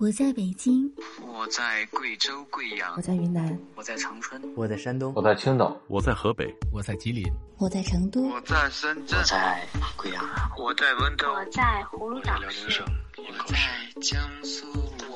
我在北京，我在贵州贵阳，我在云南，我在长春，我在山东，我在青岛，我在河北，我在吉林，我在成都，我在深圳，我在贵阳，我在温州，我在葫芦岛市，我在江苏，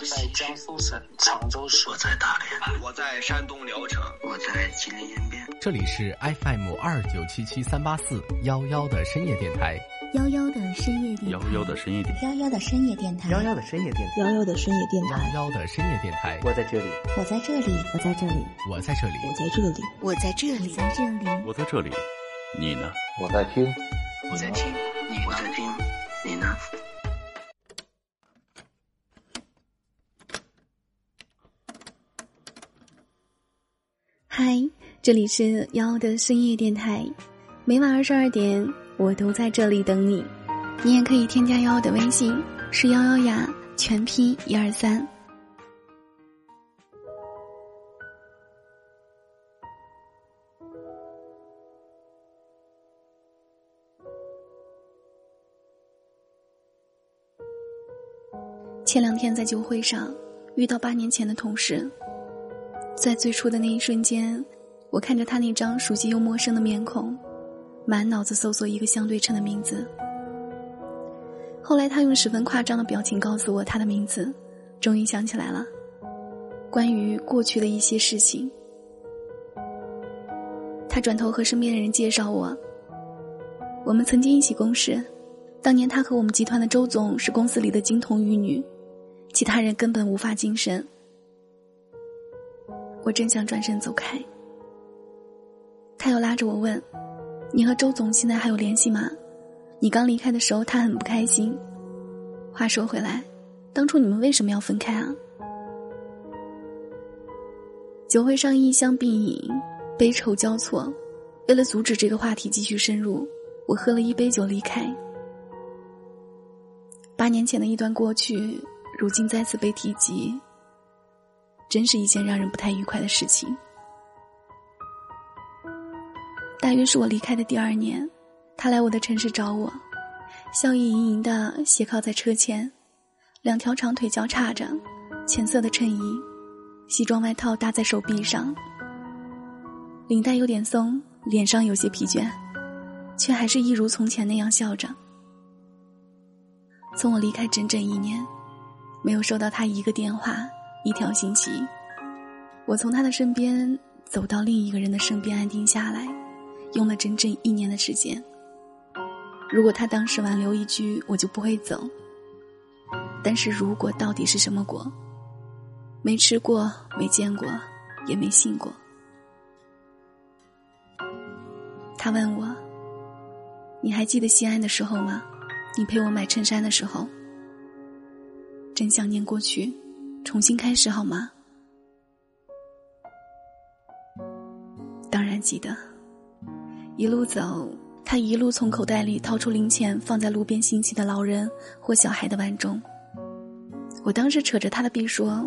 我在江苏省常州市，我在大连，我在山东聊城，我在吉林延边。这里是 FM 二九七七三八四幺幺的深夜电台。幺幺的深夜电台，幺幺的深夜电台，幺幺的深夜电台，幺幺的深夜电台，幺幺的深夜电台，幺幺的深夜电台。我在这里，我在这里，我在这里，我在这里，我在这里，我在这里，在这里，我在这里。你呢？我在听，我在听，你我在听，你呢？嗨，这里是幺的深夜电台，每晚二十二点。我都在这里等你，你也可以添加幺幺的微信，是幺幺呀，全拼一二三。前两天在酒会上遇到八年前的同事，在最初的那一瞬间，我看着他那张熟悉又陌生的面孔。满脑子搜索一个相对称的名字。后来他用十分夸张的表情告诉我他的名字，终于想起来了，关于过去的一些事情。他转头和身边的人介绍我，我们曾经一起共事，当年他和我们集团的周总是公司里的金童玉女，其他人根本无法近身。我正想转身走开，他又拉着我问。你和周总现在还有联系吗？你刚离开的时候，他很不开心。话说回来，当初你们为什么要分开啊？酒会上异香并饮，悲愁交错。为了阻止这个话题继续深入，我喝了一杯酒离开。八年前的一段过去，如今再次被提及，真是一件让人不太愉快的事情。大约是我离开的第二年，他来我的城市找我，笑意盈盈的斜靠在车前，两条长腿交叉着，浅色的衬衣，西装外套搭在手臂上，领带有点松，脸上有些疲倦，却还是一如从前那样笑着。从我离开整整一年，没有收到他一个电话，一条信息，我从他的身边走到另一个人的身边，安定下来。用了整整一年的时间。如果他当时挽留一句，我就不会走。但是如果到底是什么果？没吃过，没见过，也没信过。他问我：“你还记得西安的时候吗？你陪我买衬衫的时候。真想念过去，重新开始好吗？”当然记得。一路走，他一路从口袋里掏出零钱，放在路边行乞的老人或小孩的碗中。我当时扯着他的臂说：“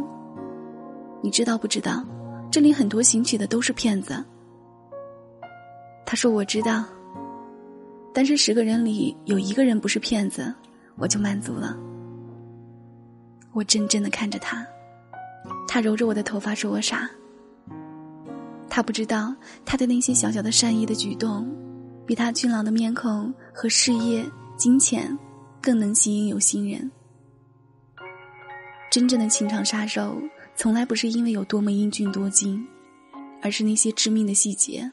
你知道不知道，这里很多行乞的都是骗子。”他说：“我知道，但是十个人里有一个人不是骗子，我就满足了。”我怔怔的看着他，他揉着我的头发说我傻。他不知道，他的那些小小的善意的举动，比他俊朗的面孔和事业、金钱，更能吸引有心人。真正的情场杀手，从来不是因为有多么英俊多金，而是那些致命的细节。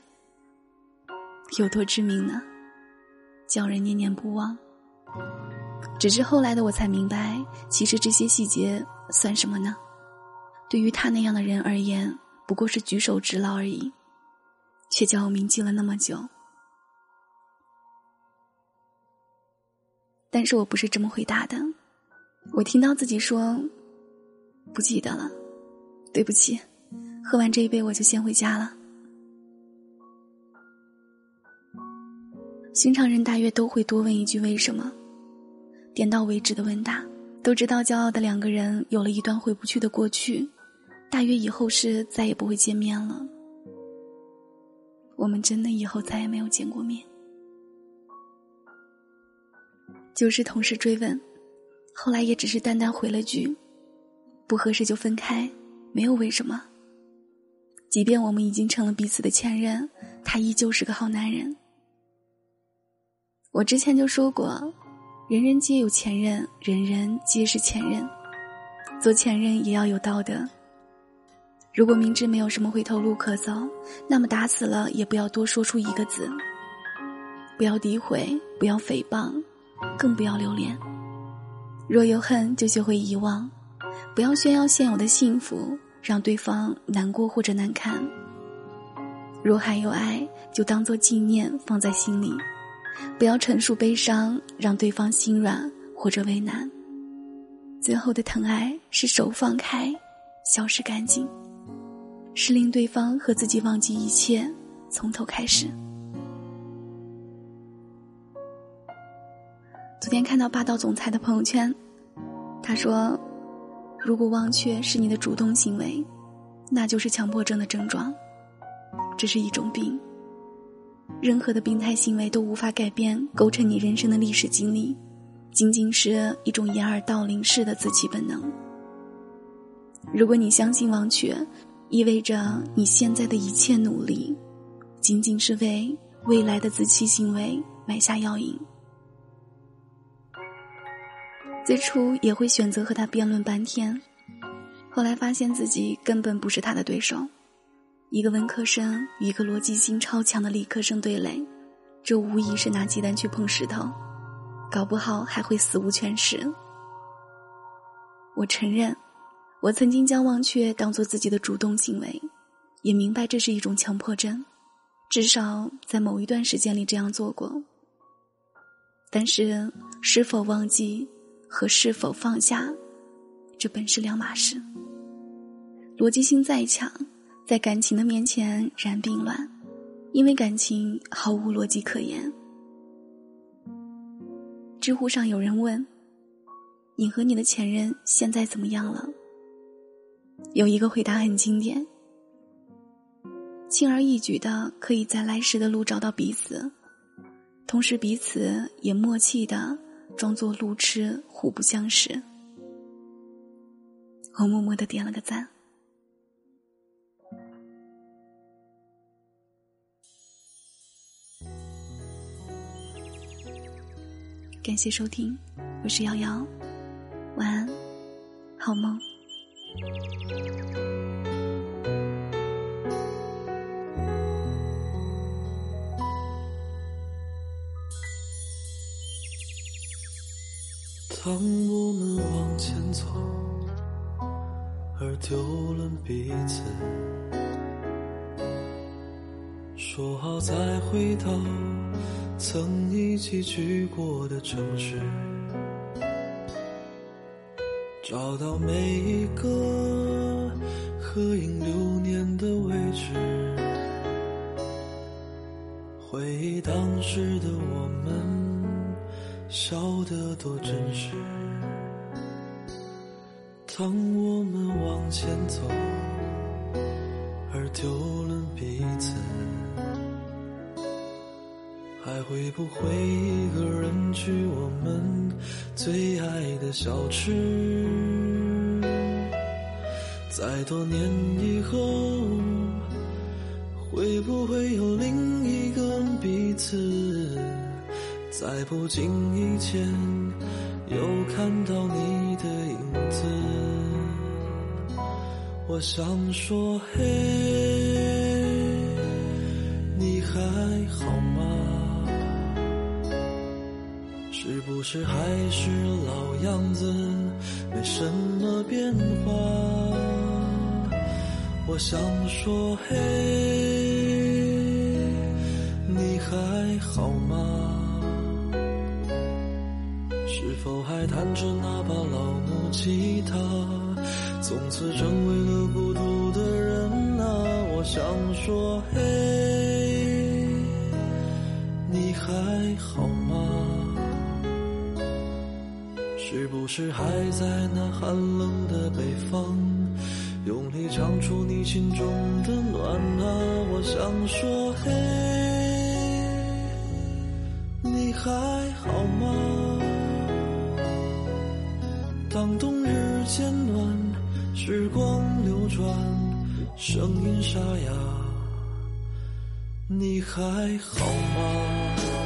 有多致命呢？叫人念念不忘。只是后来的我才明白，其实这些细节算什么呢？对于他那样的人而言。不过是举手之劳而已，却叫我铭记了那么久。但是我不是这么回答的，我听到自己说：“不记得了，对不起，喝完这一杯我就先回家了。”寻常人大约都会多问一句“为什么”，点到为止的问答，都知道骄傲的两个人有了一段回不去的过去。大约以后是再也不会见面了。我们真的以后再也没有见过面。就是同事追问，后来也只是淡淡回了句：“不合适就分开，没有为什么。即便我们已经成了彼此的前任，他依旧是个好男人。我之前就说过，人人皆有前任，人人皆是前任。做前任也要有道德。如果明知没有什么回头路可走，那么打死了也不要多说出一个字。不要诋毁，不要诽谤，更不要留恋。若有恨，就学会遗忘。不要炫耀现有的幸福。让对方难过或者难堪。若还有爱，就当做纪念放在心里，不要陈述悲伤，让对方心软或者为难。最后的疼爱是手放开，消失干净，是令对方和自己忘记一切，从头开始。昨天看到霸道总裁的朋友圈，他说。如果忘却是你的主动行为，那就是强迫症的症状。这是一种病。任何的病态行为都无法改变构成你人生的历史经历，仅仅是一种掩耳盗铃式的自欺本能。如果你相信忘却，意味着你现在的一切努力，仅仅是为未来的自欺行为埋下药引。最初也会选择和他辩论半天，后来发现自己根本不是他的对手。一个文科生与一个逻辑性超强的理科生对垒，这无疑是拿鸡蛋去碰石头，搞不好还会死无全尸。我承认，我曾经将忘却当做自己的主动行为，也明白这是一种强迫症，至少在某一段时间里这样做过。但是，是否忘记？和是否放下，这本是两码事。逻辑性再强，在感情的面前然并卵，因为感情毫无逻辑可言。知乎上有人问：“你和你的前任现在怎么样了？”有一个回答很经典：轻而易举的可以在来时的路找到彼此，同时彼此也默契的。装作路痴，互不相识。我默默的点了个赞。感谢收听，我是瑶瑶，晚安，好梦。当我们往前走，而丢了彼此，说好再回头曾一起去过的城市，找到每一个合影留念的位置，回忆当时的我们。笑得多真实。当我们往前走，而丢了彼此，还会不会一个人去我们最爱的小吃？在多年以后，会不会有另一个彼此？在不经意间，又看到你的影子。我想说，嘿，你还好吗？是不是还是老样子，没什么变化？我想说，嘿，你还好吗？是否还弹着那把老木吉他？从此成为了孤独的人啊！我想说，嘿，你还好吗？是不是还在那寒冷的北方，用力唱出你心中的暖啊？我想说，嘿，你还好吗？当冬日渐暖，时光流转，声音沙哑，你还好吗？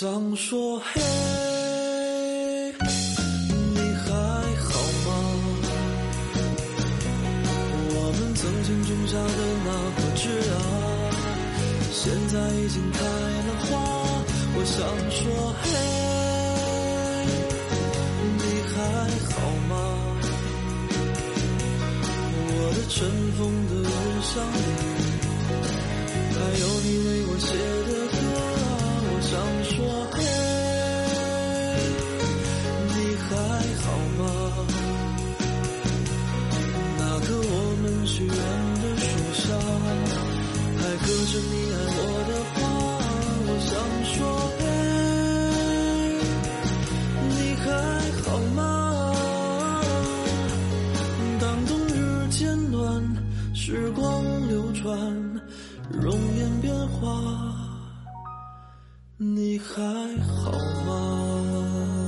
想说，嘿，你还好吗？我们曾经种下的那颗枝啊，现在已经开了花。我想说，嘿，你还好吗？我的尘封的日常里，还有你为我写的时光流转，容颜变化。你还好吗？